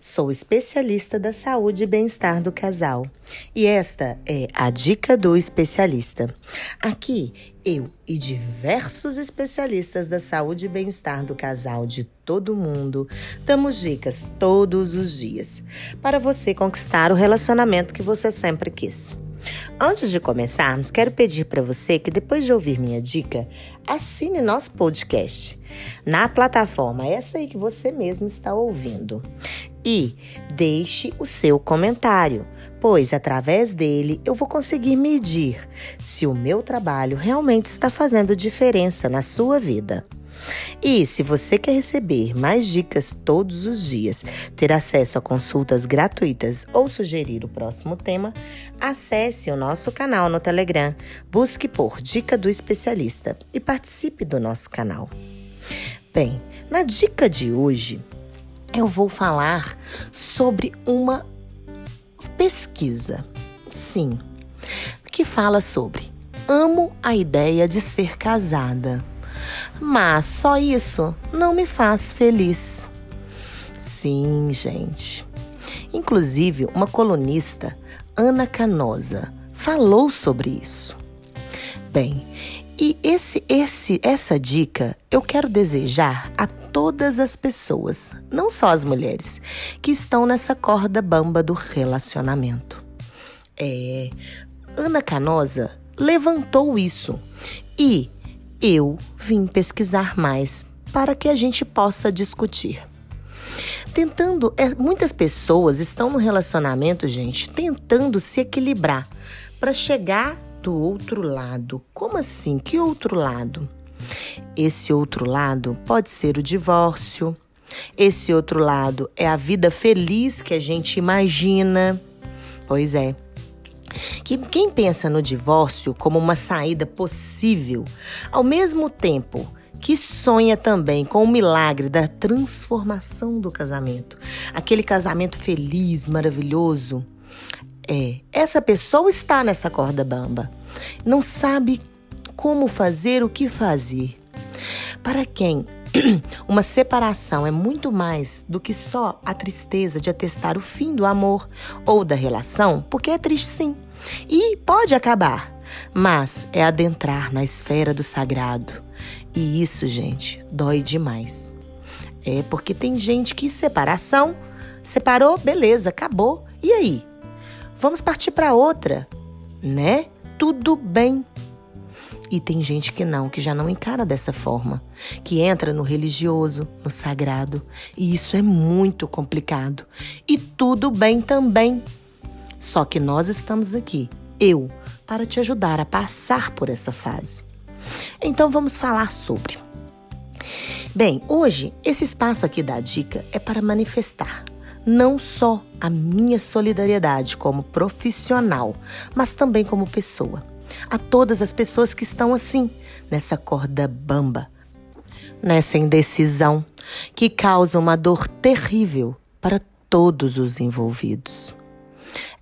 Sou especialista da saúde e bem-estar do casal. E esta é a dica do especialista. Aqui, eu e diversos especialistas da saúde e bem-estar do casal de todo mundo damos dicas todos os dias para você conquistar o relacionamento que você sempre quis. Antes de começarmos, quero pedir para você que depois de ouvir minha dica, assine nosso podcast na plataforma essa aí que você mesmo está ouvindo e deixe o seu comentário, pois através dele eu vou conseguir medir se o meu trabalho realmente está fazendo diferença na sua vida. E se você quer receber mais dicas todos os dias, ter acesso a consultas gratuitas ou sugerir o próximo tema, acesse o nosso canal no Telegram, busque por Dica do Especialista e participe do nosso canal. Bem, na dica de hoje, eu vou falar sobre uma pesquisa. Sim, que fala sobre amo a ideia de ser casada. Mas só isso não me faz feliz. Sim, gente. Inclusive, uma colunista, Ana Canosa, falou sobre isso. Bem, e esse, esse, essa dica eu quero desejar a todas as pessoas, não só as mulheres, que estão nessa corda bamba do relacionamento. É, Ana Canosa levantou isso e eu vim pesquisar mais para que a gente possa discutir. Tentando, é, muitas pessoas estão no relacionamento, gente, tentando se equilibrar para chegar do outro lado. Como assim? Que outro lado? Esse outro lado pode ser o divórcio. Esse outro lado é a vida feliz que a gente imagina. Pois é, que quem pensa no divórcio como uma saída possível, ao mesmo tempo que sonha também com o milagre da transformação do casamento, aquele casamento feliz, maravilhoso, é, essa pessoa está nessa corda bamba, não sabe como fazer, o que fazer. Para quem uma separação é muito mais do que só a tristeza de atestar o fim do amor ou da relação, porque é triste sim. E pode acabar, mas é adentrar na esfera do sagrado. E isso, gente, dói demais. É porque tem gente que separação, separou, beleza, acabou. E aí? Vamos partir para outra, né? Tudo bem. E tem gente que não, que já não encara dessa forma, que entra no religioso, no sagrado, e isso é muito complicado. E tudo bem também. Só que nós estamos aqui, eu, para te ajudar a passar por essa fase. Então vamos falar sobre. Bem, hoje esse espaço aqui da dica é para manifestar não só a minha solidariedade como profissional, mas também como pessoa. A todas as pessoas que estão assim, nessa corda bamba, nessa indecisão que causa uma dor terrível para todos os envolvidos.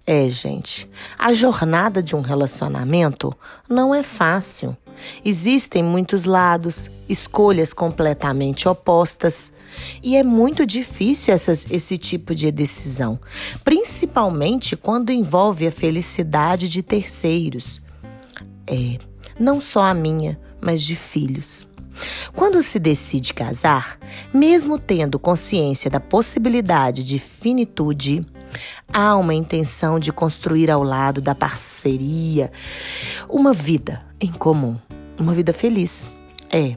É, gente, a jornada de um relacionamento não é fácil. Existem muitos lados, escolhas completamente opostas, e é muito difícil essas, esse tipo de decisão, principalmente quando envolve a felicidade de terceiros. É, não só a minha, mas de filhos. Quando se decide casar, mesmo tendo consciência da possibilidade de finitude, Há uma intenção de construir ao lado da parceria uma vida em comum, uma vida feliz. É,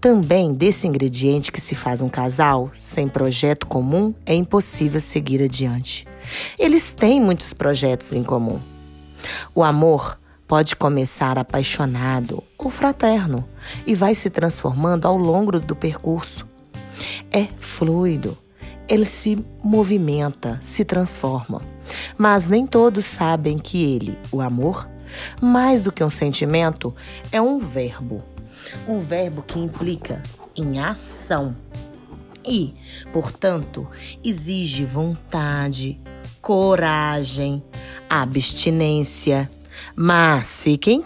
também desse ingrediente que se faz um casal sem projeto comum é impossível seguir adiante. Eles têm muitos projetos em comum. O amor pode começar apaixonado ou fraterno e vai se transformando ao longo do percurso. É fluido, ele se movimenta, se transforma. Mas nem todos sabem que ele, o amor, mais do que um sentimento, é um verbo. um verbo que implica em ação e, portanto, exige vontade, coragem, abstinência. Mas fiquem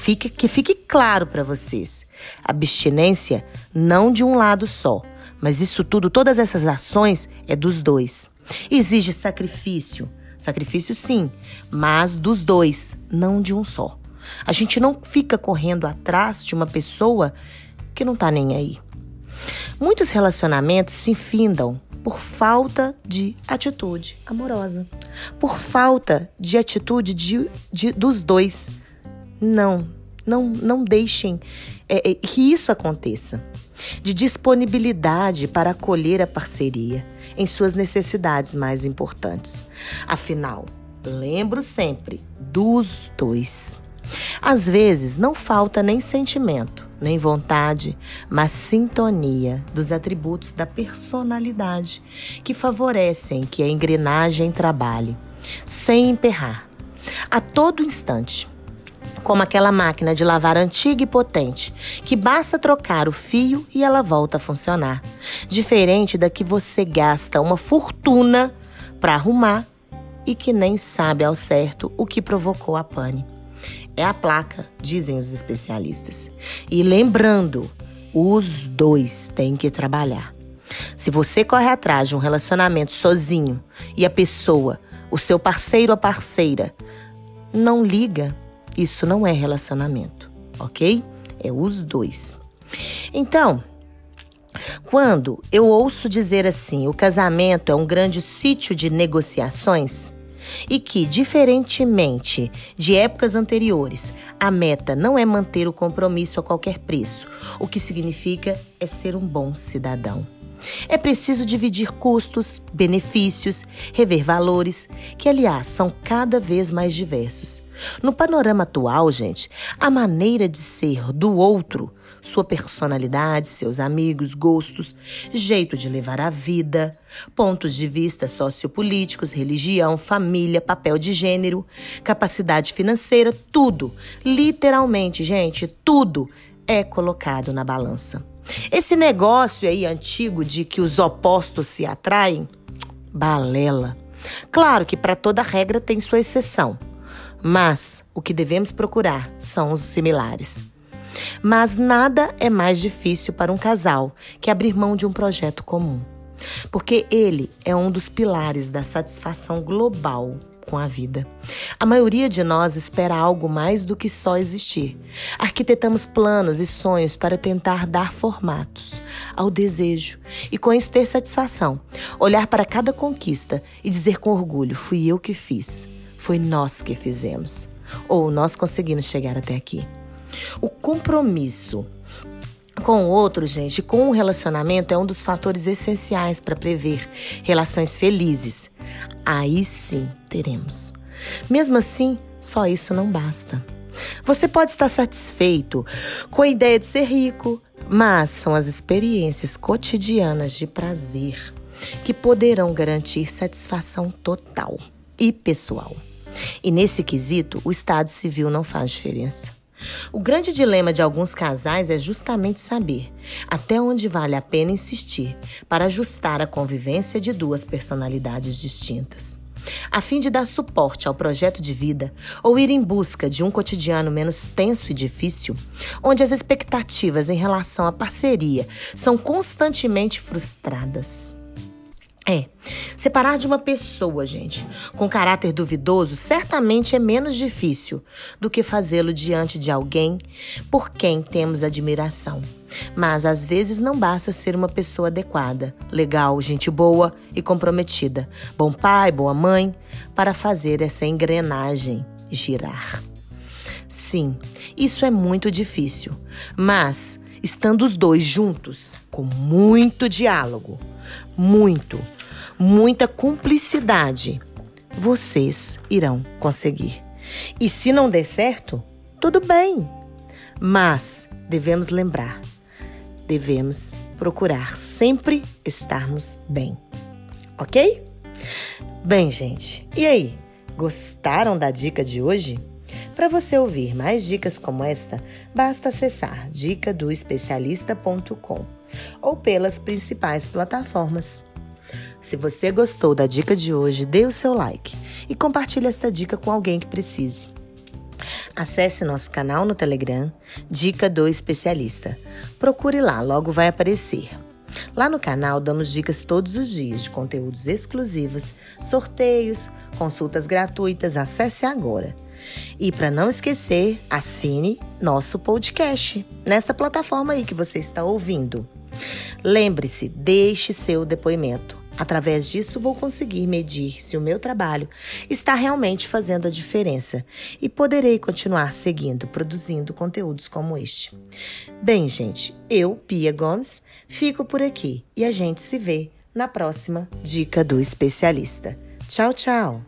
fique, que fique claro para vocês: abstinência não de um lado só, mas isso tudo, todas essas ações é dos dois. Exige sacrifício, sacrifício sim, mas dos dois, não de um só. A gente não fica correndo atrás de uma pessoa que não tá nem aí. Muitos relacionamentos se findam por falta de atitude amorosa, por falta de atitude de, de dos dois. Não, não, não deixem é, é, que isso aconteça. De disponibilidade para acolher a parceria em suas necessidades mais importantes. Afinal, lembro sempre dos dois. Às vezes não falta nem sentimento, nem vontade, mas sintonia dos atributos da personalidade que favorecem que a engrenagem trabalhe, sem emperrar, a todo instante. Como aquela máquina de lavar antiga e potente, que basta trocar o fio e ela volta a funcionar. Diferente da que você gasta uma fortuna para arrumar e que nem sabe ao certo o que provocou a pane é a placa, dizem os especialistas. E lembrando, os dois têm que trabalhar. Se você corre atrás de um relacionamento sozinho e a pessoa, o seu parceiro ou parceira, não liga, isso não é relacionamento, ok? É os dois. Então, quando eu ouço dizer assim, o casamento é um grande sítio de negociações, e que, diferentemente de épocas anteriores, a meta não é manter o compromisso a qualquer preço, o que significa é ser um bom cidadão. É preciso dividir custos, benefícios, rever valores, que, aliás, são cada vez mais diversos. No panorama atual, gente, a maneira de ser do outro, sua personalidade, seus amigos, gostos, jeito de levar a vida, pontos de vista sociopolíticos, religião, família, papel de gênero, capacidade financeira, tudo, literalmente, gente, tudo é colocado na balança. Esse negócio aí antigo de que os opostos se atraem, balela. Claro que para toda regra tem sua exceção. Mas o que devemos procurar são os similares. Mas nada é mais difícil para um casal que abrir mão de um projeto comum, porque ele é um dos pilares da satisfação global com a vida. A maioria de nós espera algo mais do que só existir. Arquitetamos planos e sonhos para tentar dar formatos ao desejo e com isso ter satisfação. Olhar para cada conquista e dizer com orgulho: fui eu que fiz. Foi nós que fizemos. Ou nós conseguimos chegar até aqui. O compromisso com o outro, gente, com o relacionamento é um dos fatores essenciais para prever relações felizes. Aí sim teremos. Mesmo assim, só isso não basta. Você pode estar satisfeito com a ideia de ser rico, mas são as experiências cotidianas de prazer que poderão garantir satisfação total e pessoal. E nesse quesito, o Estado civil não faz diferença. O grande dilema de alguns casais é justamente saber até onde vale a pena insistir para ajustar a convivência de duas personalidades distintas. A fim de dar suporte ao projeto de vida ou ir em busca de um cotidiano menos tenso e difícil, onde as expectativas em relação à parceria são constantemente frustradas. É. Separar de uma pessoa, gente, com caráter duvidoso, certamente é menos difícil do que fazê-lo diante de alguém por quem temos admiração. Mas às vezes não basta ser uma pessoa adequada, legal, gente boa e comprometida, bom pai, boa mãe, para fazer essa engrenagem girar. Sim, isso é muito difícil, mas estando os dois juntos, com muito diálogo, muito muita cumplicidade, vocês irão conseguir. E se não der certo, tudo bem. Mas devemos lembrar, devemos procurar sempre estarmos bem. Ok? Bem, gente, e aí? Gostaram da dica de hoje? Para você ouvir mais dicas como esta, basta acessar dicadoespecialista.com ou pelas principais plataformas. Se você gostou da dica de hoje, dê o seu like e compartilhe esta dica com alguém que precise. Acesse nosso canal no Telegram, Dica do Especialista. Procure lá, logo vai aparecer. Lá no canal damos dicas todos os dias de conteúdos exclusivos, sorteios, consultas gratuitas. Acesse agora. E para não esquecer, assine nosso podcast nessa plataforma aí que você está ouvindo. Lembre-se, deixe seu depoimento. Através disso, vou conseguir medir se o meu trabalho está realmente fazendo a diferença e poderei continuar seguindo, produzindo conteúdos como este. Bem, gente, eu, Pia Gomes, fico por aqui e a gente se vê na próxima Dica do Especialista. Tchau, tchau!